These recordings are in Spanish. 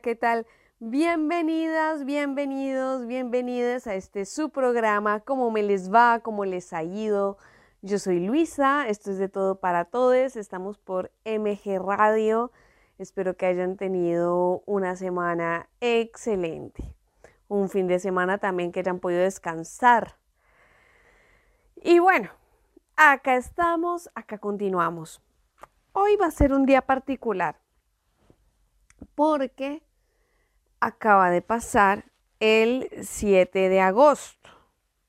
¿qué tal? Bienvenidas, bienvenidos, bienvenidas a este su programa, cómo me les va, cómo les ha ido. Yo soy Luisa, esto es de todo para todos, estamos por MG Radio. Espero que hayan tenido una semana excelente, un fin de semana también que hayan podido descansar. Y bueno, acá estamos, acá continuamos. Hoy va a ser un día particular porque acaba de pasar el 7 de agosto.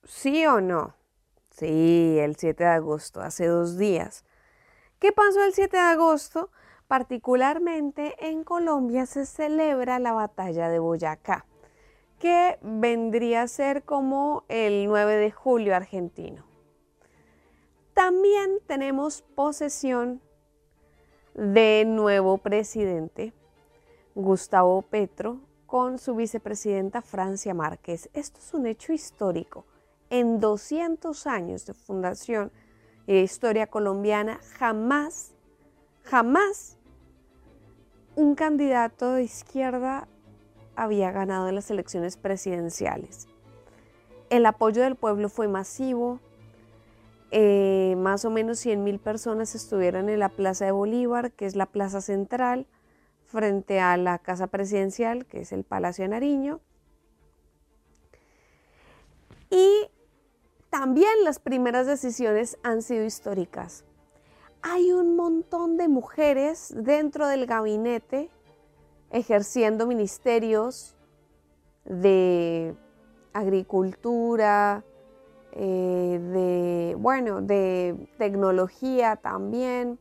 ¿Sí o no? Sí, el 7 de agosto, hace dos días. ¿Qué pasó el 7 de agosto? Particularmente en Colombia se celebra la batalla de Boyacá, que vendría a ser como el 9 de julio argentino. También tenemos posesión de nuevo presidente, Gustavo Petro, con su vicepresidenta Francia Márquez. Esto es un hecho histórico. En 200 años de fundación y de historia colombiana, jamás, jamás un candidato de izquierda había ganado en las elecciones presidenciales. El apoyo del pueblo fue masivo. Eh, más o menos 100 mil personas estuvieron en la Plaza de Bolívar, que es la plaza central frente a la Casa Presidencial, que es el Palacio de Nariño. Y también las primeras decisiones han sido históricas. Hay un montón de mujeres dentro del gabinete ejerciendo ministerios de agricultura, eh, de, bueno, de tecnología también.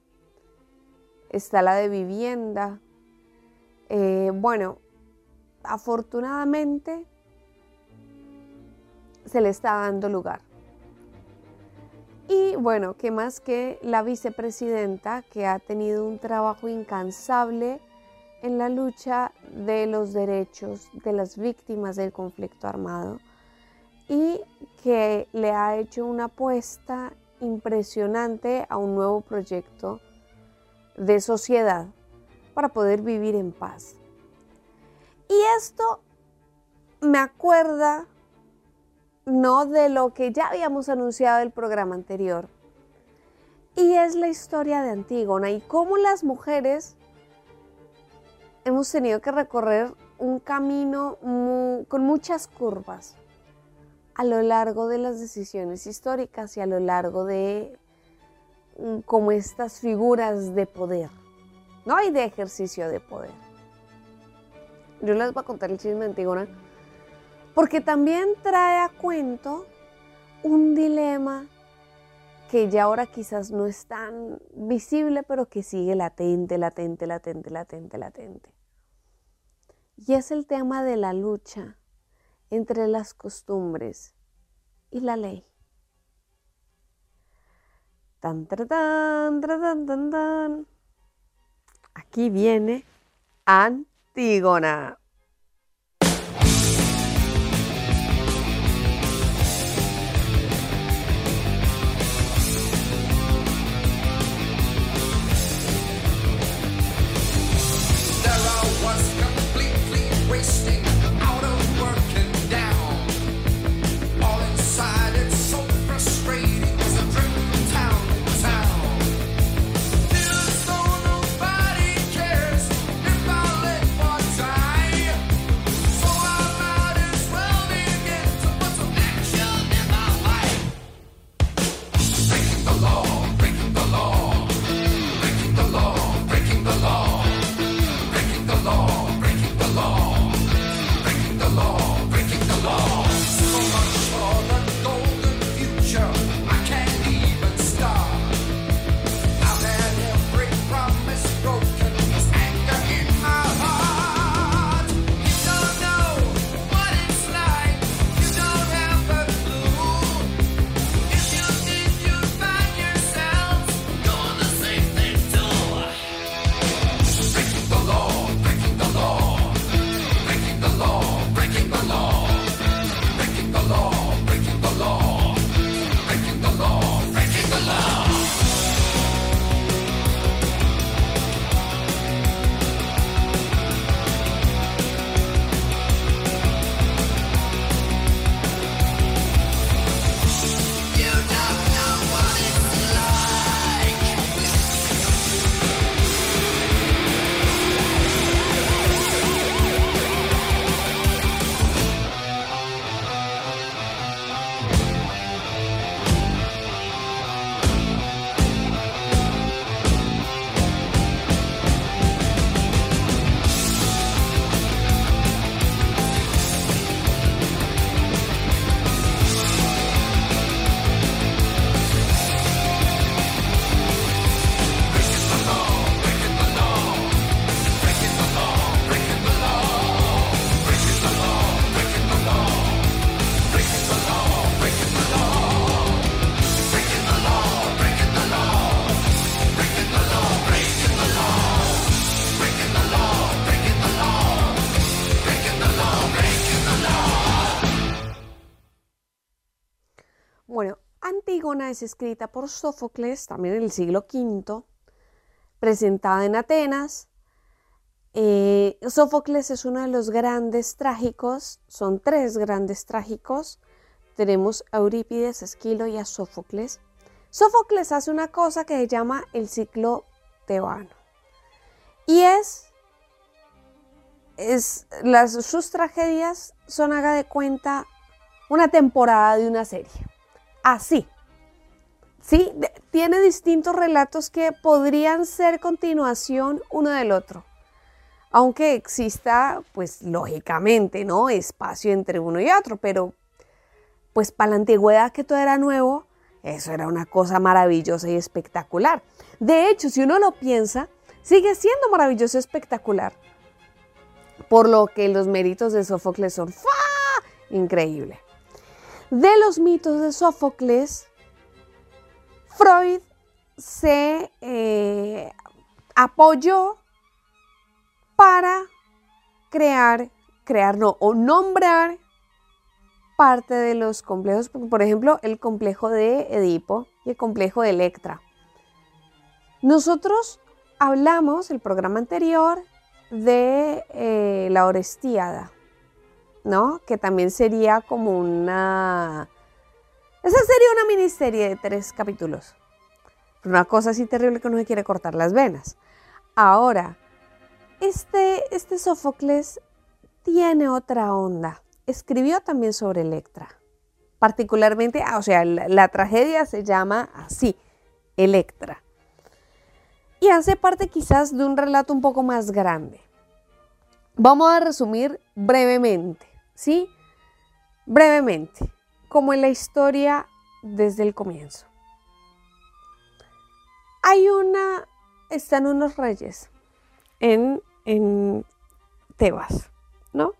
Está la de vivienda. Eh, bueno, afortunadamente se le está dando lugar. Y bueno, ¿qué más que la vicepresidenta que ha tenido un trabajo incansable en la lucha de los derechos de las víctimas del conflicto armado y que le ha hecho una apuesta impresionante a un nuevo proyecto de sociedad para poder vivir en paz. Y esto me acuerda no de lo que ya habíamos anunciado el programa anterior. Y es la historia de Antígona y cómo las mujeres hemos tenido que recorrer un camino con muchas curvas a lo largo de las decisiones históricas y a lo largo de mm, como estas figuras de poder. No hay de ejercicio de poder. Yo les voy a contar el chisme de Antígona, porque también trae a cuento un dilema que ya ahora quizás no es tan visible, pero que sigue latente, latente, latente, latente, latente. Y es el tema de la lucha entre las costumbres y la ley. Tan, tan, tan, tan, tan, tan. Aquí viene Antígona. Antígona es escrita por Sófocles, también en el siglo V, presentada en Atenas. Eh, Sófocles es uno de los grandes trágicos, son tres grandes trágicos. Tenemos a Eurípides, Esquilo y a Sófocles. Sófocles hace una cosa que se llama el ciclo tebano. Y es, es las, sus tragedias son, haga de cuenta, una temporada de una serie. Así. Sí, tiene distintos relatos que podrían ser continuación uno del otro. Aunque exista, pues lógicamente, ¿no? Espacio entre uno y otro, pero pues para la antigüedad que todo era nuevo, eso era una cosa maravillosa y espectacular. De hecho, si uno lo piensa, sigue siendo maravilloso y espectacular. Por lo que los méritos de Sófocles son ¡fa! increíble. De los mitos de Sófocles, Freud se eh, apoyó para crear, crear no, o nombrar parte de los complejos, por ejemplo, el complejo de Edipo y el complejo de Electra. Nosotros hablamos el programa anterior de eh, la Orestíada, ¿no? Que también sería como una... Esa sería una miniserie de tres capítulos. Una cosa así terrible que uno se quiere cortar las venas. Ahora, este, este Sófocles tiene otra onda. Escribió también sobre Electra. Particularmente, ah, o sea, la, la tragedia se llama así, Electra. Y hace parte quizás de un relato un poco más grande. Vamos a resumir brevemente, ¿sí? Brevemente, como en la historia desde el comienzo. Hay una, están unos reyes en, en Tebas, ¿no?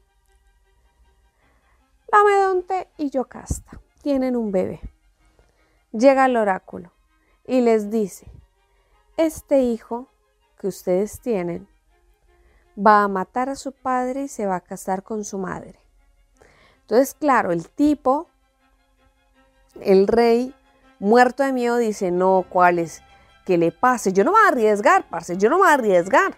Lamedonte y Yocasta tienen un bebé. Llega el oráculo y les dice, este hijo que ustedes tienen va a matar a su padre y se va a casar con su madre. Entonces, claro, el tipo, el rey, muerto de miedo, dice, no, ¿cuál es? Que le pase. Yo no me voy a arriesgar, parce, yo no me voy a arriesgar.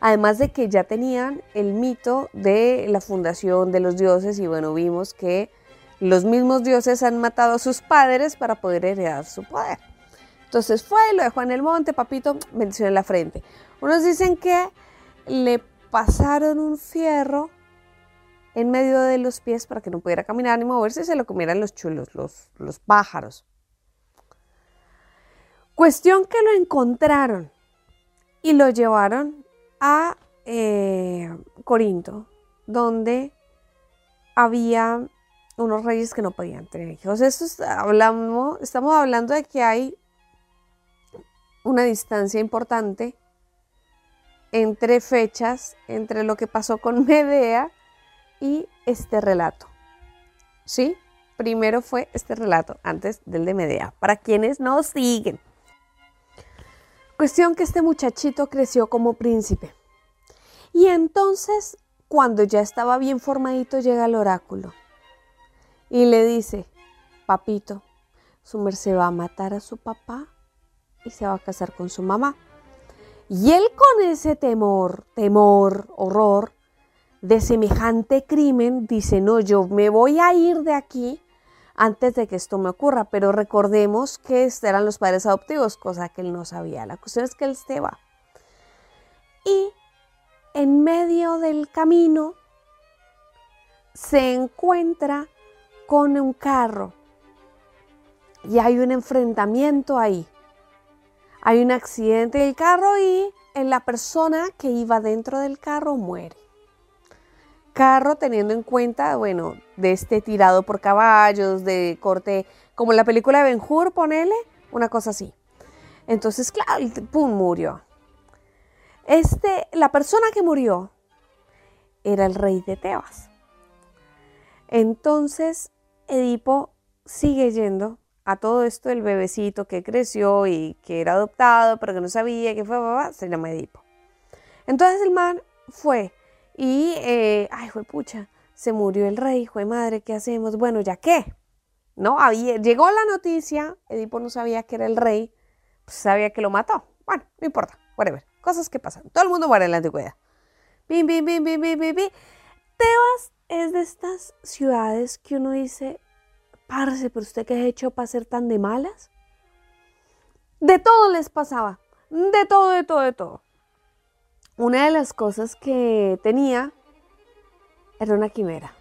Además de que ya tenían el mito de la fundación de los dioses y bueno, vimos que los mismos dioses han matado a sus padres para poder heredar su poder. Entonces fue, lo dejó en el monte, papito, bendición en la frente. Unos dicen que le pasaron un fierro en medio de los pies para que no pudiera caminar ni moverse y se lo comieran los chulos, los, los pájaros. Cuestión que lo encontraron y lo llevaron a eh, Corinto, donde había unos reyes que no podían tener hijos. Esto es- hablamos, estamos hablando de que hay una distancia importante entre fechas, entre lo que pasó con Medea y este relato. ¿Sí? Primero fue este relato antes del de Medea, para quienes no siguen. Cuestión que este muchachito creció como príncipe. Y entonces, cuando ya estaba bien formadito, llega el oráculo y le dice, papito, su merced va a matar a su papá y se va a casar con su mamá. Y él con ese temor, temor, horror de semejante crimen, dice, no, yo me voy a ir de aquí antes de que esto me ocurra. Pero recordemos que estos eran los padres adoptivos, cosa que él no sabía. La cuestión es que él se va. Y en medio del camino se encuentra con un carro y hay un enfrentamiento ahí. Hay un accidente del carro y la persona que iba dentro del carro muere. Carro teniendo en cuenta, bueno, de este tirado por caballos, de corte, como en la película de Ben Hur, ponele, una cosa así. Entonces, claro, el pum, murió. Este, la persona que murió era el rey de Tebas. Entonces, Edipo sigue yendo a todo esto del bebecito que creció y que era adoptado, pero que no sabía que fue papá, se llama Edipo. Entonces el man fue y, eh, ay, pucha, se murió el rey, fue madre, ¿qué hacemos? Bueno, ¿ya qué? ¿no? Había, llegó la noticia, Edipo no sabía que era el rey, pues sabía que lo mató. Bueno, no importa, whatever. Cosas que pasan. Todo el mundo muere en la antigüedad. Bim, bim, bim, bim, bim, bim. Tebas es de estas ciudades que uno dice, parce, pero usted qué ha hecho para ser tan de malas. De todo les pasaba. De todo, de todo, de todo. Una de las cosas que tenía era una quimera.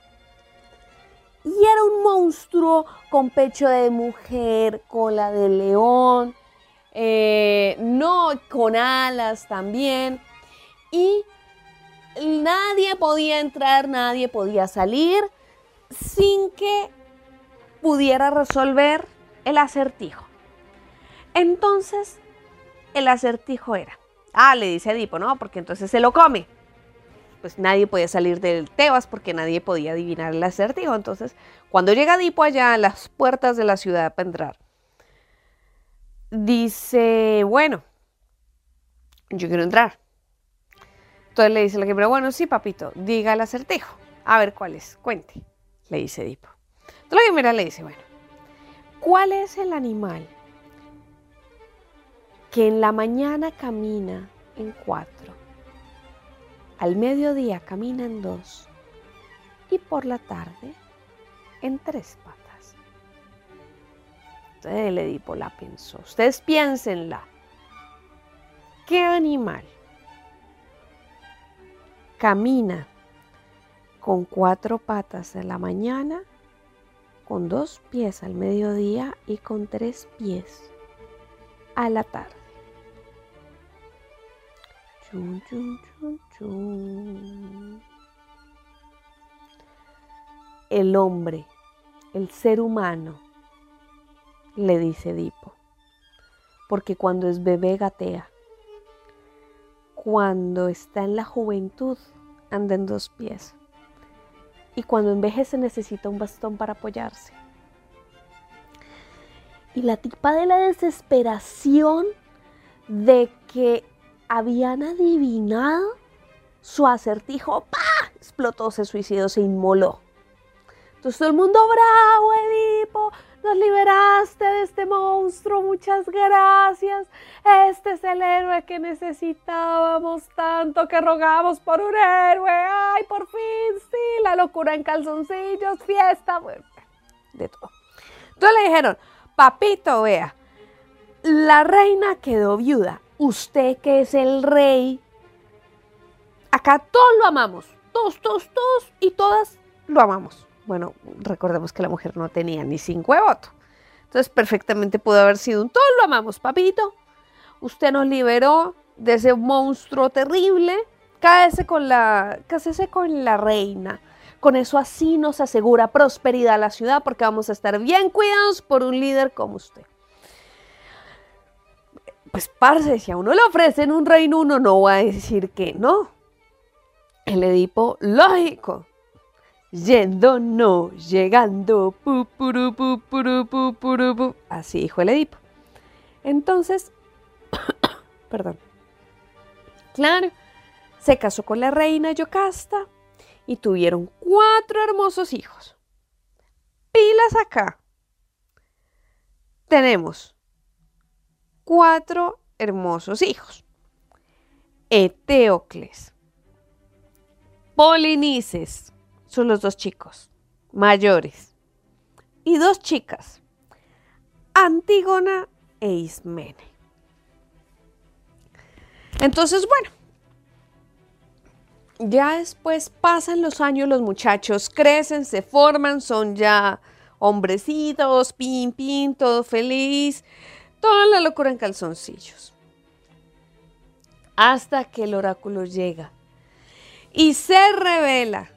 Y era un monstruo con pecho de mujer, cola de león, eh, no con alas también. Y nadie podía entrar, nadie podía salir sin que pudiera resolver el acertijo. Entonces, el acertijo era, ah, le dice Edipo, ¿no? Porque entonces se lo come. Pues nadie podía salir del Tebas porque nadie podía adivinar el acertijo. Entonces, cuando llega Edipo allá a las puertas de la ciudad para entrar, dice, bueno, yo quiero entrar. Entonces le dice la quimera, bueno, sí, papito, diga el acertijo. A ver cuál es, cuente, le dice Edipo. Entonces la quimera le dice, bueno, ¿cuál es el animal que en la mañana camina en cuatro, al mediodía camina en dos y por la tarde en tres patas? Entonces el Edipo la pensó. Ustedes piénsenla. ¿Qué animal camina con cuatro patas en la mañana, con dos pies al mediodía y con tres pies a la tarde? El hombre, el ser humano, le dice Edipo, porque cuando es bebé gatea, cuando está en la juventud anda en dos pies. Y cuando envejece necesita un bastón para apoyarse. Y la tipa de la desesperación de que habían adivinado su acertijo, ¡pa! explotó, se suicidó, se inmoló. Entonces todo el mundo, bravo, Edipo, nos liberaste de este monstruo, muchas gracias. Este es el héroe que necesitábamos tanto, que rogamos por un héroe. Ay, por fin, sí, la locura en calzoncillos, fiesta, de todo. Entonces le dijeron, papito, vea, la reina quedó viuda. Usted que es el rey, acá todos lo amamos, todos, todos, todos y todas lo amamos. Bueno, recordemos que la mujer no tenía ni cinco de voto. Entonces perfectamente pudo haber sido un todos lo amamos, papito. Usted nos liberó de ese monstruo terrible. Cáese con la, cásese con la reina. Con eso así nos asegura prosperidad a la ciudad porque vamos a estar bien cuidados por un líder como usted. Pues parce, si a uno le ofrecen un reino, uno no va a decir que no. El Edipo, lógico, Yendo, no, llegando, pu, puru, pu, puru, pu, puru, pu. Así dijo el Edipo. Entonces, perdón. Claro, se casó con la reina Yocasta y tuvieron cuatro hermosos hijos. Pilas acá. Tenemos cuatro hermosos hijos. Eteocles, Polinices, son los dos chicos mayores. Y dos chicas, Antígona e Ismene. Entonces, bueno, ya después pasan los años, los muchachos crecen, se forman, son ya hombrecitos, pin, pin, todo feliz, toda la locura en calzoncillos. Hasta que el oráculo llega y se revela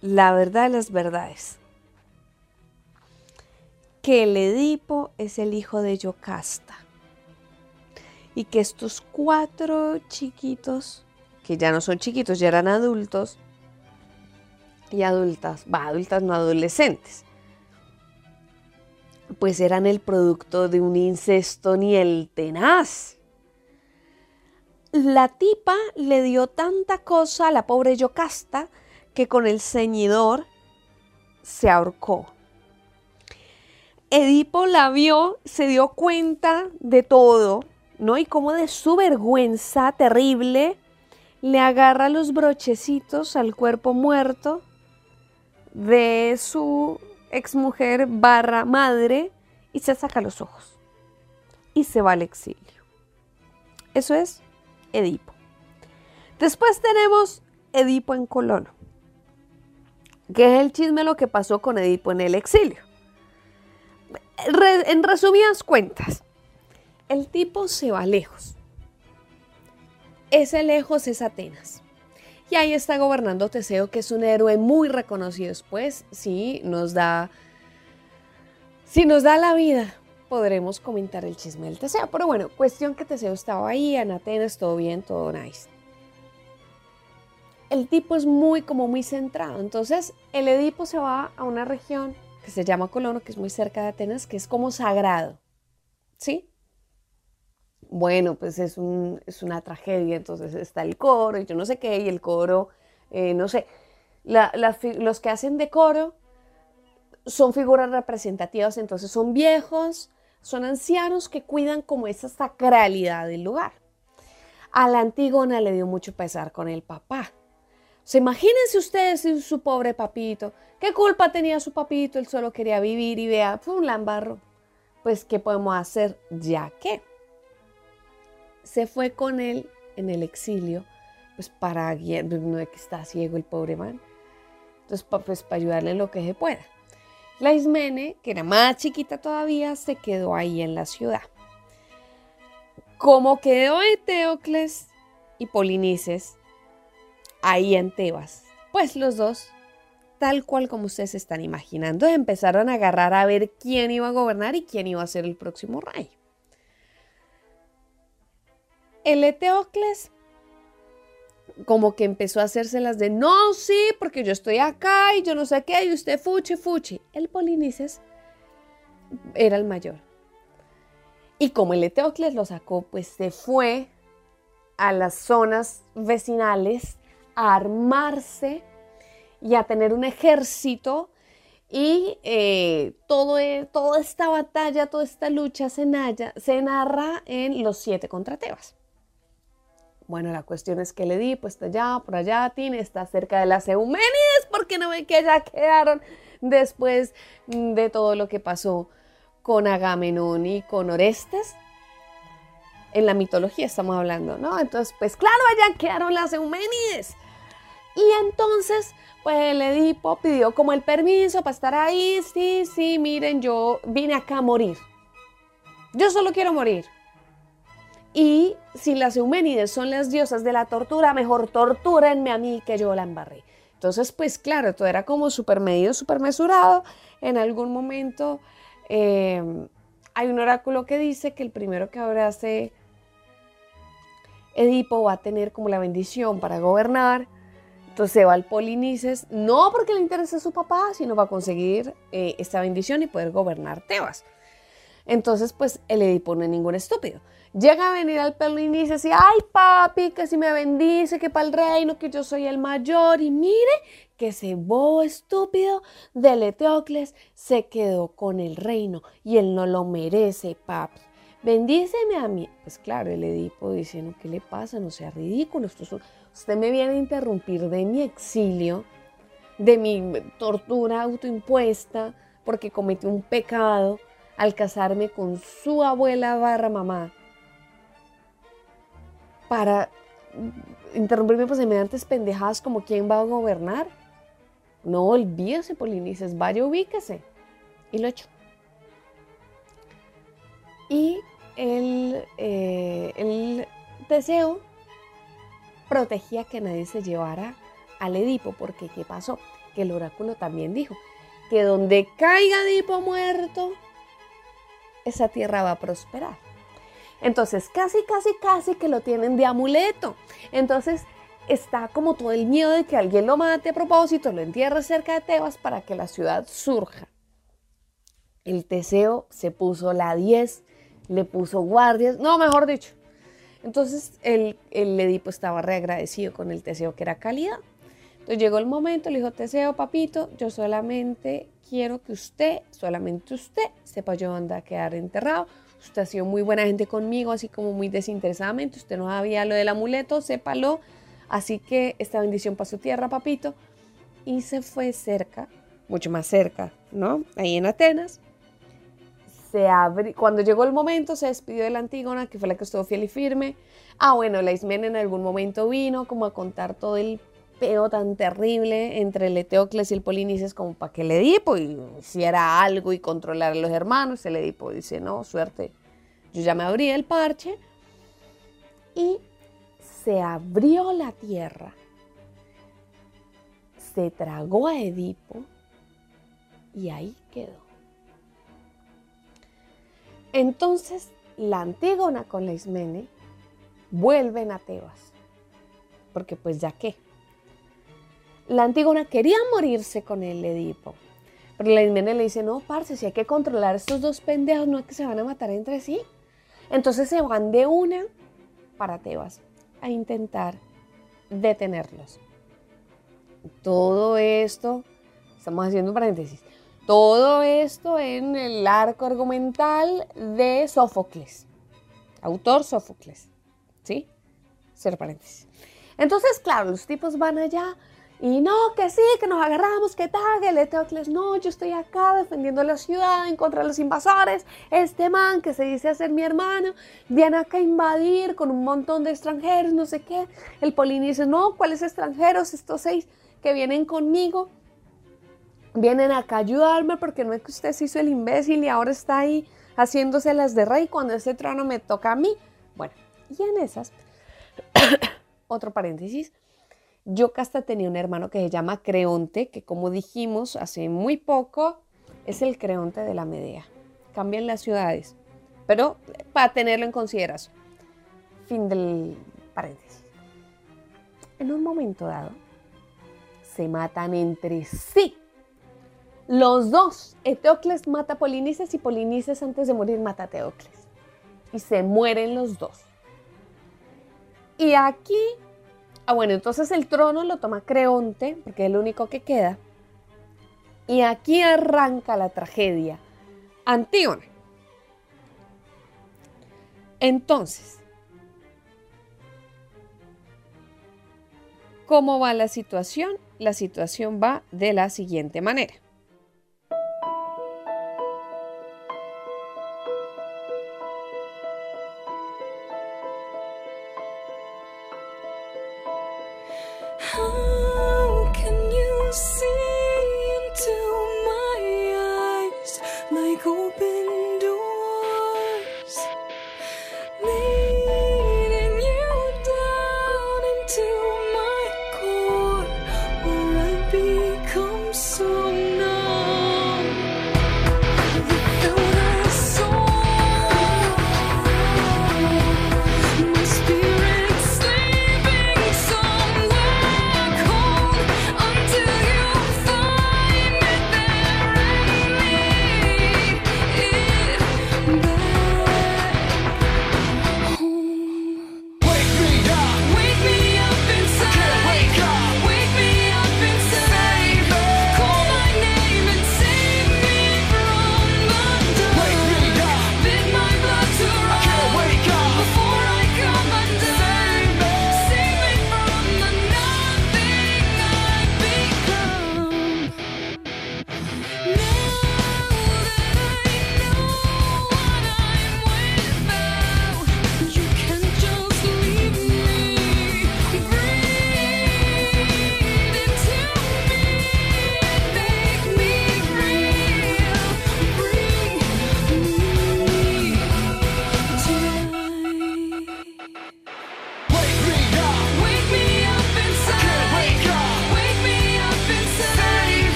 la verdad de las verdades. Que el Edipo es el hijo de Yocasta. Y que estos cuatro chiquitos, que ya no son chiquitos, ya eran adultos, y adultas, va, adultas no adolescentes, pues eran el producto de un incesto ni el tenaz. La tipa le dio tanta cosa a la pobre Yocasta que con el ceñidor se ahorcó. Edipo la vio, se dio cuenta de todo, ¿no? Y como de su vergüenza terrible, le agarra los brochecitos al cuerpo muerto de su exmujer barra madre y se saca los ojos y se va al exilio. Eso es Edipo. Después tenemos Edipo en Colono, que es el chisme lo que pasó con Edipo en el exilio. En resumidas cuentas, el tipo se va lejos. Ese lejos es Atenas. Y ahí está gobernando Teseo, que es un héroe muy reconocido después. Sí, nos da. Si nos da la vida, podremos comentar el chisme del Teseo. Pero bueno, cuestión que Teseo estaba ahí, en Atenas, todo bien, todo nice. El tipo es muy, como muy centrado. Entonces, el Edipo se va a una región que se llama Colono, que es muy cerca de Atenas, que es como sagrado. ¿Sí? Bueno, pues es, un- es una tragedia, entonces está el coro y yo no sé qué, y el coro, eh, no sé, los que hacen de coro son figuras representativas, entonces son viejos, son ancianos que cuidan como esa sacralidad del lugar. A la Antígona le dio mucho pesar con el papá. O sea, imagínense ustedes sin su pobre papito. ¿Qué culpa tenía su papito? Él solo quería vivir y vea, fue un lambarro. Pues, ¿qué podemos hacer? Ya que se fue con él en el exilio, pues para guiar, pues, no es que está ciego el pobre man. Entonces, pues para ayudarle en lo que se pueda. La Ismene, que era más chiquita todavía, se quedó ahí en la ciudad. Como quedó Eteocles y Polinices ahí en Tebas, pues los dos, tal cual como ustedes están imaginando, empezaron a agarrar a ver quién iba a gobernar y quién iba a ser el próximo rey. El Eteocles como que empezó a hacérselas de no, sí, porque yo estoy acá y yo no sé qué, y usted fuchi, fuchi. El Polinices era el mayor. Y como el Eteocles lo sacó, pues se fue a las zonas vecinales a armarse y a tener un ejército. Y eh, todo, e- toda esta batalla, toda esta lucha se, nalla- se narra en Los Siete contra Tebas. Bueno, la cuestión es que el Edipo está allá, por allá, tiene, está cerca de las Euménides, porque no ven que ya quedaron después de todo lo que pasó con Agamenón y con Orestes. En la mitología estamos hablando, ¿no? Entonces, pues claro, allá quedaron las Euménides. Y entonces, pues el Edipo pidió como el permiso para estar ahí. Sí, sí, miren, yo vine acá a morir. Yo solo quiero morir. Y si las Euménides son las diosas de la tortura, mejor tortúrenme a mí que yo la embarré. Entonces, pues claro, todo era como súper medido, súper mesurado. En algún momento eh, hay un oráculo que dice que el primero que abrace Edipo va a tener como la bendición para gobernar. Entonces se va al Polinices, no porque le interese a su papá, sino va a conseguir eh, esta bendición y poder gobernar Tebas. Entonces, pues el Edipo no es ningún estúpido. Llega a venir al Polinices y, ay papi, que si me bendice, que para el reino, que yo soy el mayor. Y mire que ese bobo estúpido del Eteocles se quedó con el reino y él no lo merece, papi. Bendíceme a mí. Pues claro, el Edipo dice, no, ¿qué le pasa? No sea ridículo. Esto Usted me viene a interrumpir de mi exilio, de mi tortura autoimpuesta, porque cometí un pecado al casarme con su abuela barra mamá. Para interrumpirme por semejantes pendejadas como quién va a gobernar. No olvídese, Polinices, vaya, ubíquese. Y lo hecho. Y el, eh, el deseo protegía que nadie se llevara al Edipo, porque ¿qué pasó? Que el oráculo también dijo que donde caiga Edipo muerto, esa tierra va a prosperar. Entonces, casi, casi, casi que lo tienen de amuleto. Entonces, está como todo el miedo de que alguien lo mate a propósito, lo entierre cerca de Tebas para que la ciudad surja. El Teseo se puso la 10, le puso guardias, no, mejor dicho. Entonces el, el Edipo estaba reagradecido con el Teseo que era calidad. Entonces llegó el momento, le dijo, Teseo, papito, yo solamente quiero que usted, solamente usted, sepa yo dónde a quedar enterrado. Usted ha sido muy buena gente conmigo, así como muy desinteresadamente. Usted no sabía lo del amuleto, sépalo. Así que esta bendición para su tierra, papito. Y se fue cerca, mucho más cerca, ¿no? Ahí en Atenas. Se abri- Cuando llegó el momento, se despidió de la Antígona, que fue la que estuvo fiel y firme. Ah, bueno, la Ismene en algún momento vino como a contar todo el peo tan terrible entre el Eteocles y el Polinices como para que el Edipo hiciera algo y controlar a los hermanos. El Edipo dice, no, suerte, yo ya me abrí el parche. Y se abrió la tierra, se tragó a Edipo y ahí quedó. Entonces la Antígona con la Ismene vuelven a Tebas, porque pues ya qué. La Antígona quería morirse con el Edipo, pero la Ismene le dice, no, parce, si hay que controlar a estos dos pendejos, no es que se van a matar entre sí. Entonces se van de una para Tebas a intentar detenerlos. Todo esto, estamos haciendo un paréntesis, todo esto en el arco argumental de Sófocles, autor Sófocles, ¿sí? Paréntesis. Entonces, claro, los tipos van allá y no, que sí, que nos agarramos, que tal, el Eteocles, no, yo estoy acá defendiendo la ciudad en contra de los invasores. Este man que se dice ser mi hermano, viene acá a invadir con un montón de extranjeros, no sé qué. El Polini dice, no, ¿cuáles extranjeros? Estos seis que vienen conmigo, vienen acá a ayudarme porque no es que usted se hizo el imbécil y ahora está ahí haciéndose las de rey cuando ese trono me toca a mí. Bueno, y en esas, otro paréntesis, yo hasta tenía un hermano que se llama Creonte, que como dijimos hace muy poco, es el Creonte de la Medea. Cambian las ciudades, pero para tenerlo en consideración. Fin del paréntesis. En un momento dado, se matan entre sí. Los dos. Eteocles mata a Polinices y Polinices antes de morir mata a Teocles. Y se mueren los dos. Y aquí Ah, bueno, entonces el trono lo toma Creonte, porque es el único que queda. Y aquí arranca la tragedia. Antígona. Entonces, ¿cómo va la situación? La situación va de la siguiente manera. home.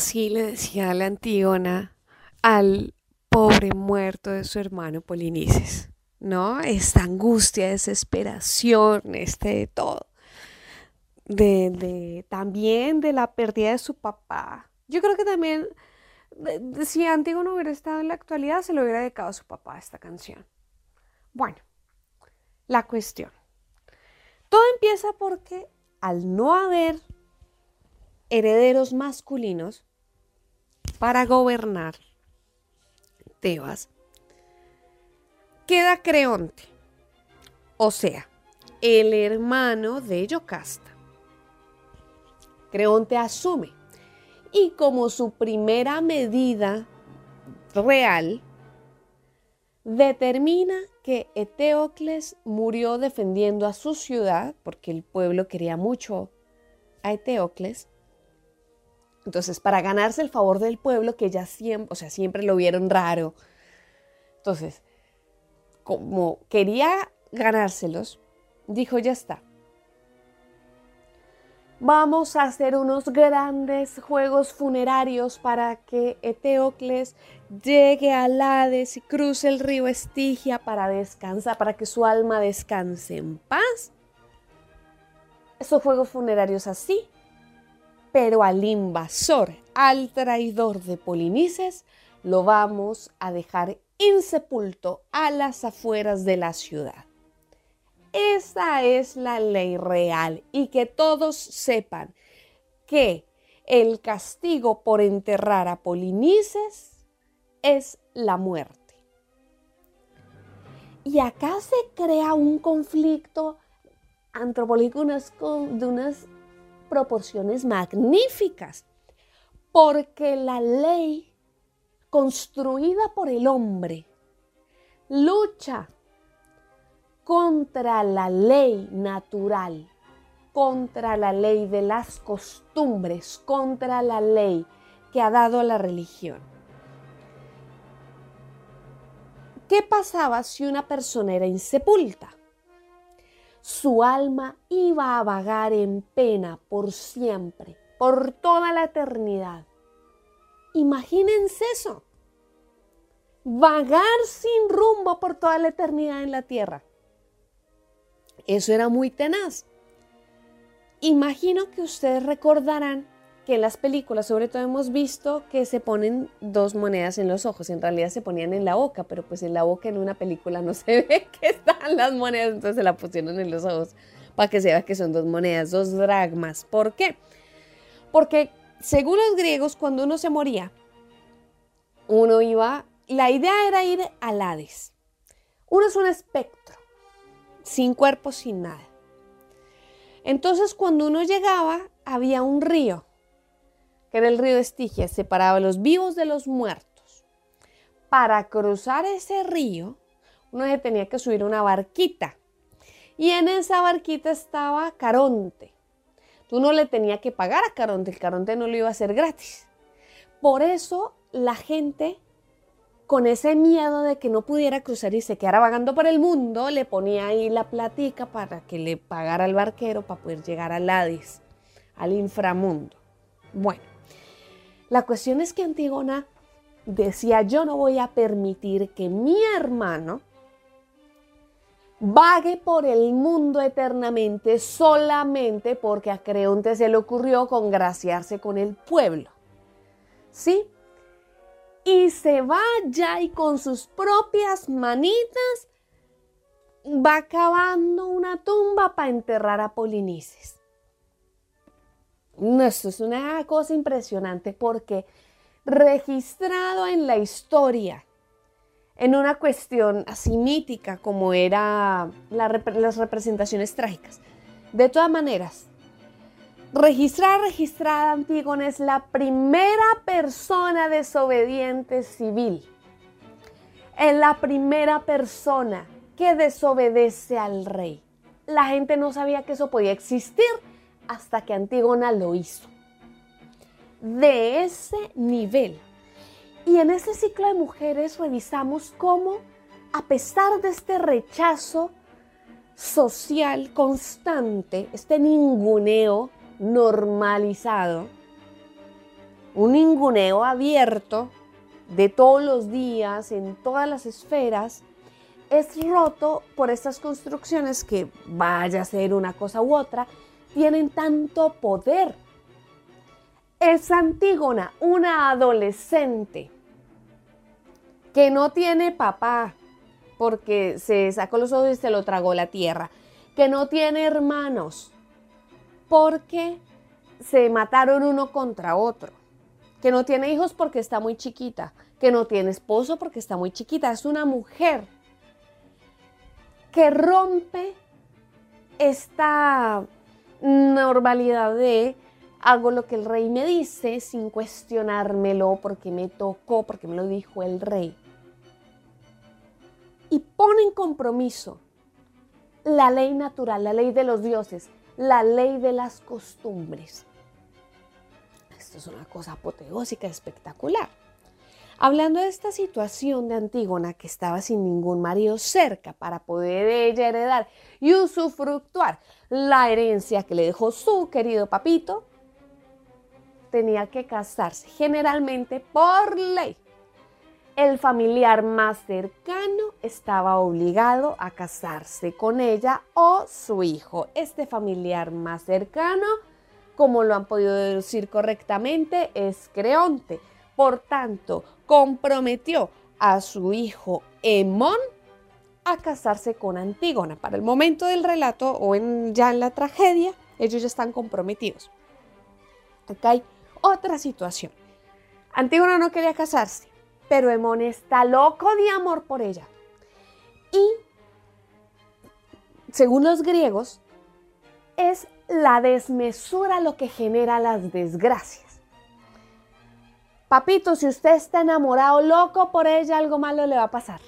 Así le decía la Antígona al pobre muerto de su hermano Polinices, ¿no? Esta angustia, desesperación, este todo. De, de, también de la pérdida de su papá. Yo creo que también, de, si Antígona hubiera estado en la actualidad, se lo hubiera dedicado a su papá esta canción. Bueno, la cuestión. Todo empieza porque al no haber herederos masculinos para gobernar Tebas, queda Creonte, o sea, el hermano de Yocasta. Creonte asume y como su primera medida real, determina que Eteocles murió defendiendo a su ciudad, porque el pueblo quería mucho a Eteocles. Entonces, para ganarse el favor del pueblo, que ya siempre, lo vieron raro. Entonces, como quería ganárselos, dijo, ya está, Vamos a hacer unos grandes juegos funerarios para que Eteocles llegue a Hades y cruce el río Estigia para descansar, para que su alma descanse en paz. Esos juegos funerarios así, pero al invasor, al traidor de Polinices, lo vamos a dejar insepulto a las afueras de la ciudad. Esa es la ley real y que todos sepan que el castigo por enterrar a Polinices es la muerte. Y acá se crea un conflicto antropológico de unas proporciones magníficas, porque la ley construida por el hombre lucha contra la ley natural, contra la ley de las costumbres, contra la ley que ha dado la religión. ¿Qué pasaba si una persona era insepulta? Su alma iba a vagar en pena por siempre, por toda la eternidad. Imagínense eso. Vagar sin rumbo por toda la eternidad en la tierra. Eso era muy tenaz. Imagino que ustedes recordarán que en las películas sobre todo hemos visto que se ponen dos monedas en los ojos. En realidad se ponían en la boca, pero pues en la boca en una película no se ve que están las monedas, entonces se la pusieron en los ojos para que se vea que son dos monedas, dos dragmas. ¿Por qué? Porque según los griegos, cuando uno se moría, uno iba, la idea era ir al Hades. Uno es un espectro sin cuerpo, sin nada. Entonces cuando uno llegaba, había un río, que era el río Estigia, separaba los vivos de los muertos. Para cruzar ese río, uno se tenía que subir una barquita. Y en esa barquita estaba Caronte. Tú no le tenías que pagar a Caronte, el Caronte no lo iba a hacer gratis. Por eso la gente con ese miedo de que no pudiera cruzar y se quedara vagando por el mundo, le ponía ahí la platica para que le pagara al barquero para poder llegar al Hades, al inframundo. Bueno, la cuestión es que Antígona decía, yo no voy a permitir que mi hermano vague por el mundo eternamente solamente porque a Creonte se le ocurrió congraciarse con el pueblo. ¿Sí? y se va ya y con sus propias manitas va cavando una tumba para enterrar a Polinices. Esto es una cosa impresionante porque registrado en la historia, en una cuestión así mítica como era las representaciones trágicas, de todas maneras, Registrada, registrada, Antígona es la primera persona desobediente civil. Es la primera persona que desobedece al rey. La gente no sabía que eso podía existir hasta que Antígona lo hizo. De ese nivel. Y en ese ciclo de mujeres revisamos cómo, a pesar de este rechazo social constante, este ninguneo, normalizado, un ninguneo abierto de todos los días, en todas las esferas, es roto por estas construcciones que, vaya a ser una cosa u otra, tienen tanto poder. Es Antígona, una adolescente que no tiene papá porque se sacó los ojos y se lo tragó la tierra, que no tiene hermanos porque se mataron uno contra otro, que no tiene hijos porque está muy chiquita, que no tiene esposo porque está muy chiquita, es una mujer que rompe esta normalidad de hago lo que el rey me dice sin cuestionármelo porque me tocó, porque me lo dijo el rey. Y pone en compromiso la ley natural, la ley de los dioses, la ley de las costumbres. Esto es una cosa apoteósica, espectacular. Hablando de esta situación de Antígona que estaba sin ningún marido cerca para poder ella heredar y usufructuar la herencia que le dejó su querido papito, tenía que casarse, generalmente por ley. El familiar más cercano estaba obligado a casarse con ella o su hijo. Este familiar más cercano, como lo han podido deducir correctamente, es Creonte. Por tanto, comprometió a su hijo Hemón a casarse con Antígona. Para el momento del relato o en, ya en la tragedia, ellos ya están comprometidos. Acá hay otra situación. Antígona no quería casarse, pero Hemón está loco de amor por ella. Y, según los griegos, es la desmesura lo que genera las desgracias. Papito, si usted está enamorado, loco por ella, algo malo le va a pasar.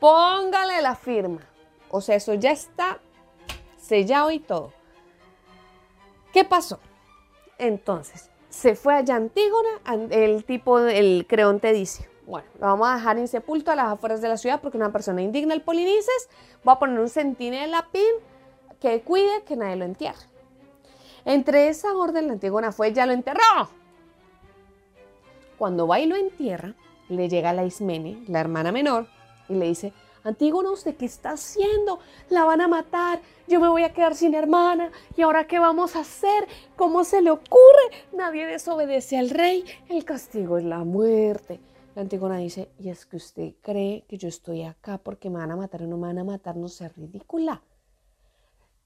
Póngale la firma. O sea, eso ya está sellado y todo. ¿Qué pasó? Entonces, se fue allá Antígona, el tipo, el creonte dice, bueno, lo vamos a dejar insepulto a las afueras de la ciudad porque una persona indigna el Polinices, voy a poner un centinela pin que cuide que nadie lo entierre. Entre esa orden, la Antígona fue, ya lo enterró. Cuando va y lo entierra, le llega la Ismene, la hermana menor, y le dice, Antígona, ¿usted qué está haciendo? La van a matar, yo me voy a quedar sin hermana, ¿y ahora qué vamos a hacer? ¿Cómo se le ocurre? Nadie desobedece al rey, el castigo es la muerte. La Antígona dice, y es que usted cree que yo estoy acá porque me van a matar o no me van a matar, no sea ridícula.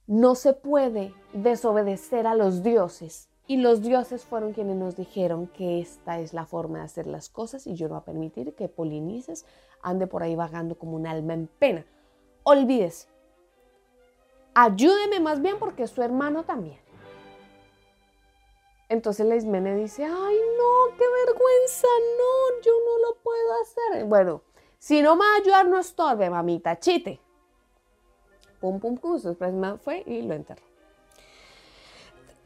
No se puede desobedecer a los dioses. Y los dioses fueron quienes nos dijeron que esta es la forma de hacer las cosas y yo no voy a permitir que Polinices ande por ahí vagando como un alma en pena. Olvídese. Ayúdeme más bien porque es su hermano también. Entonces la Ismene dice, ay no, qué vergüenza, no, yo no lo puedo hacer. Bueno, si no me va a ayudar, no estorbe, mamita, chite. Pum, pum, pum, después fue y lo enterró.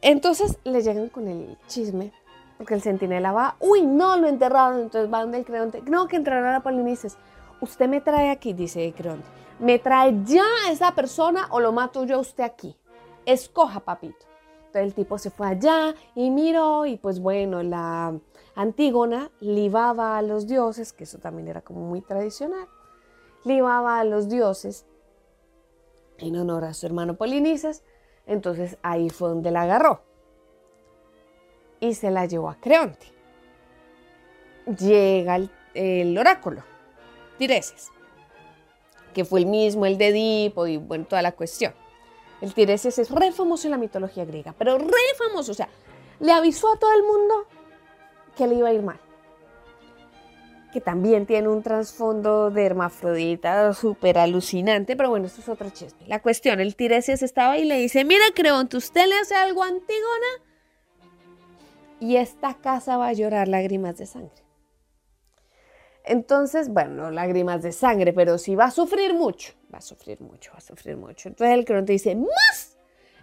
Entonces le llegan con el chisme, porque el centinela va, uy, no, lo enterraron, entonces va donde el creonte, no, que entraron a Polinices. Usted me trae aquí, dice el creonte, me trae ya esa persona o lo mato yo a usted aquí. Escoja, papito. Entonces el tipo se fue allá y miró y pues bueno, la Antígona libaba a los dioses, que eso también era como muy tradicional, libaba a los dioses en honor a su hermano Polinices, entonces ahí fue donde la agarró y se la llevó a Creonte. Llega el, oráculo, Tireses, que fue el mismo, el de Edipo y bueno, toda la cuestión. El Tiresias es re famoso en la mitología griega, pero re famoso. O sea, le avisó a todo el mundo que le iba a ir mal. Que también tiene un trasfondo de hermafrodita súper alucinante, pero bueno, esto es otro chisme. La cuestión, el Tiresias estaba y le dice, mira Creonte, ¿usted le hace algo a Antígona? Y esta casa va a llorar lágrimas de sangre. Entonces, bueno, no lágrimas de sangre, pero sí va a sufrir mucho, va a sufrir mucho, va a sufrir mucho. Entonces el Creonte dice, más,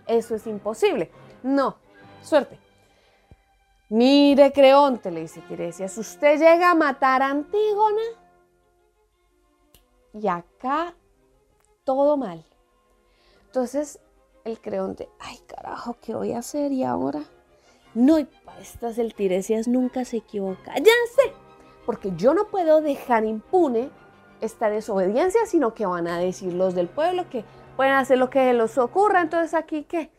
eso es imposible. No, suerte. Mire, Creonte, le dice Tiresias, usted llega a matar a Antígona y acá todo mal. Entonces el Creonte, ay carajo, ¿qué voy a hacer y ahora? No, y pa' estas el Tiresias nunca se equivoca. Ya sé, porque yo no puedo dejar impune esta desobediencia, sino que van a decir los del pueblo que pueden hacer lo que les ocurra. Entonces aquí, ¿qué?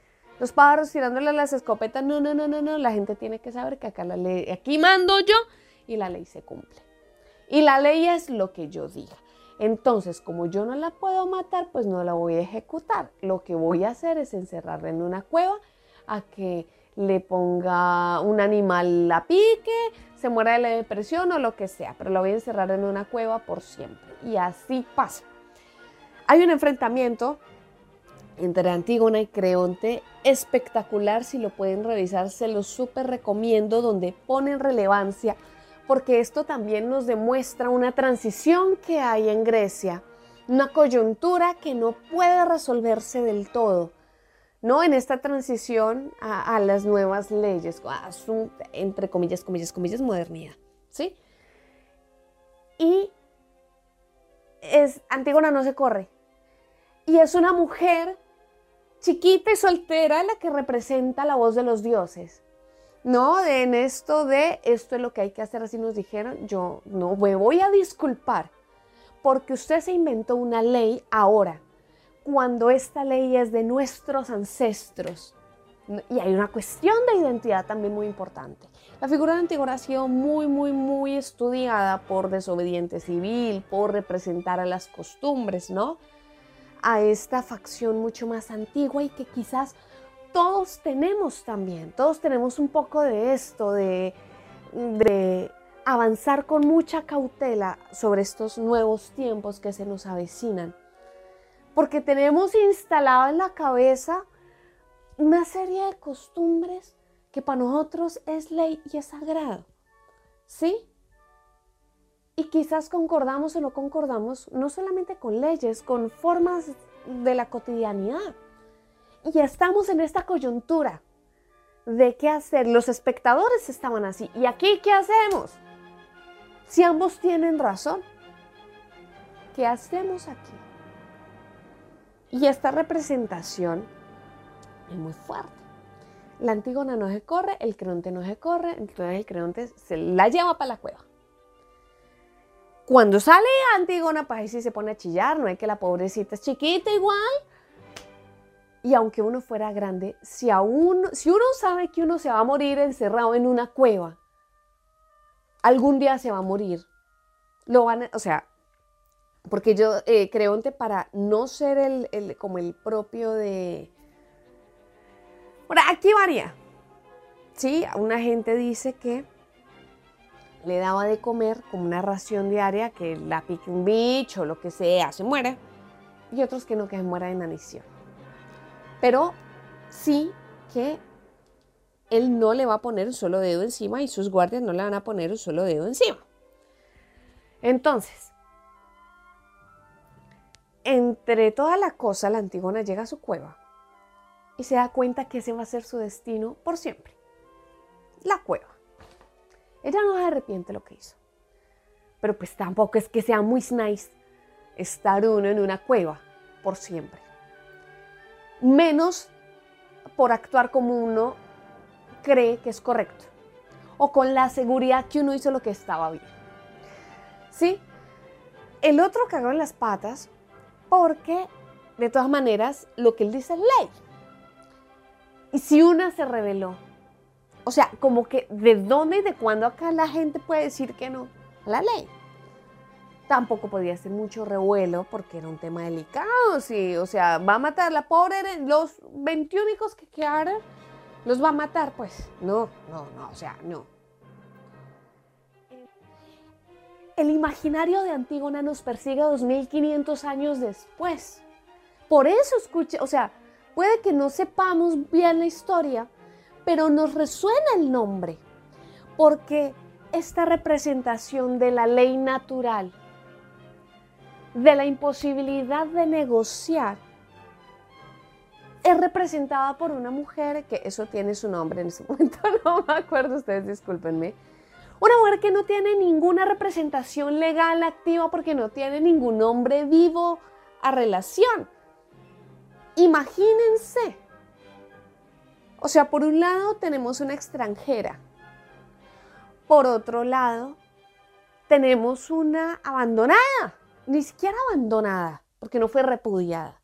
Los pájaros tirándole las escopetas. No, no, no, no, no. La gente tiene que saber que acá la ley, aquí mando yo y la ley se cumple. Y la ley es lo que yo diga. Entonces, como yo no la puedo matar, pues no la voy a ejecutar. Lo que voy a hacer es encerrarla en una cueva a que le ponga un animal la pique, se muera de la depresión o lo que sea, pero la voy a encerrar en una cueva por siempre. Y así pasa. Hay un enfrentamiento entre Antígona y Creonte espectacular, si lo pueden revisar, se lo súper recomiendo, donde ponen relevancia, porque esto también nos demuestra una transición que hay en Grecia, una coyuntura que no puede resolverse del todo ¿no? En esta transición a, las nuevas leyes, entre comillas, comillas, comillas, modernidad, ¿sí? Y es, Antígona no se corre. Y es una mujer chiquita y soltera la que representa la voz de los dioses. No, de, en esto de esto es lo que hay que hacer, así nos dijeron, yo no me voy a disculpar porque usted se inventó una ley ahora cuando esta ley es de nuestros ancestros. Y hay una cuestión de identidad también muy importante. La figura de Antígona ha sido muy, muy, muy estudiada por desobediente civil, por representar a las costumbres, ¿no? A esta facción mucho más antigua y que quizás todos tenemos también, todos tenemos un poco de esto, de, avanzar con mucha cautela sobre estos nuevos tiempos que se nos avecinan porque tenemos instalado en la cabeza una serie de costumbres que para nosotros es ley y es sagrado. ¿Sí? Y quizás concordamos o no concordamos no solamente con leyes, con formas de la cotidianidad. Y estamos en esta coyuntura de qué hacer. Los espectadores estaban así. ¿Y aquí qué hacemos? Si ambos tienen razón, ¿qué hacemos aquí? Y esta representación es muy fuerte. La Antígona no se corre, el Creonte no se corre, entonces el Creonte se la lleva para la cueva. Cuando sale Antígona, pues ahí sí se pone a chillar, no hay que la pobrecita es chiquita igual. Y aunque uno fuera grande, si, aún, si uno sabe que uno se va a morir encerrado en una cueva, algún día se va a morir. Lo van, o sea, porque yo eh, Creonte para no ser el, como el propio de... Bueno, aquí varía. Sí, una gente dice que le daba de comer como una ración diaria, que la pique un bicho, lo que sea, se muere. Y otros que no, que muera de inanición. Pero sí que él no le va a poner un solo dedo encima y sus guardias no le van a poner un solo dedo encima. Entonces, entre toda la cosa, la Antígona llega a su cueva y se da cuenta que ese va a ser su destino por siempre. La cueva. Ella no se arrepiente lo que hizo. Pero pues tampoco es que sea muy nice estar uno en una cueva por siempre. Menos por actuar como uno cree que es correcto. O con la seguridad que uno hizo lo que estaba bien. ¿Sí? El otro cagó en las patas porque de todas maneras lo que él dice es ley. Y si una se reveló, o sea, como que de dónde y de cuándo acá la gente puede decir que no, la ley. Tampoco podía ser mucho revuelo porque era un tema delicado, sí, o sea, va a matar la pobre, los 21 que quedaron, los va a matar, pues no, no, no, o sea, no. el imaginario de Antígona nos persigue 2500 años después. Por eso escuche, o sea, puede que no sepamos bien la historia, pero nos resuena el nombre, porque esta representación de la ley natural, de la imposibilidad de negociar, es representada por una mujer que eso tiene su nombre en ese momento, no me acuerdo, ustedes discúlpenme, una mujer que no tiene ninguna representación legal activa porque no tiene ningún hombre vivo a relación. Imagínense. O sea, por un lado tenemos una extranjera, por otro lado tenemos una abandonada, ni siquiera abandonada, porque no fue repudiada,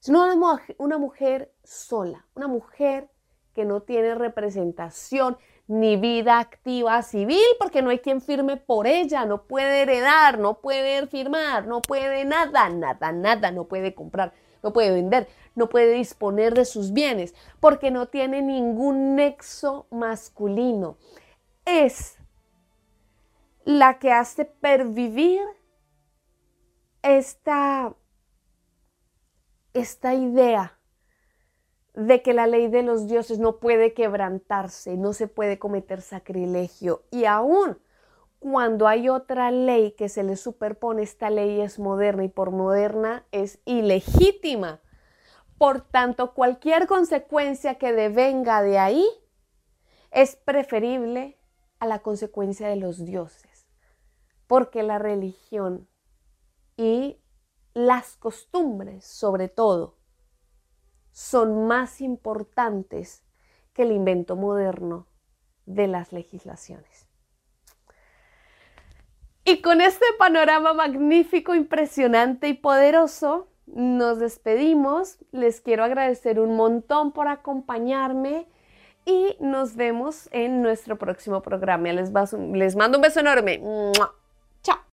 sino una, una mujer sola, una mujer que no tiene representación ni vida activa civil, porque no hay quien firme por ella, no puede heredar, no puede firmar, no puede nada, nada, nada, no puede comprar, no puede vender, no puede disponer de sus bienes, porque no tiene ningún nexo masculino. Es la que hace pervivir esta, esta idea de que la ley de los dioses no puede quebrantarse, no se puede cometer sacrilegio. Y aún cuando hay otra ley que se le superpone, esta ley es moderna y por moderna es ilegítima. Por tanto, cualquier consecuencia que devenga de ahí es preferible a la consecuencia de los dioses, porque la religión y las costumbres, sobre todo, son más importantes que el invento moderno de las legislaciones. Y con este panorama magnífico, impresionante y poderoso, nos despedimos. Les quiero agradecer un montón por acompañarme y nos vemos en nuestro próximo programa. Les, mando un beso enorme.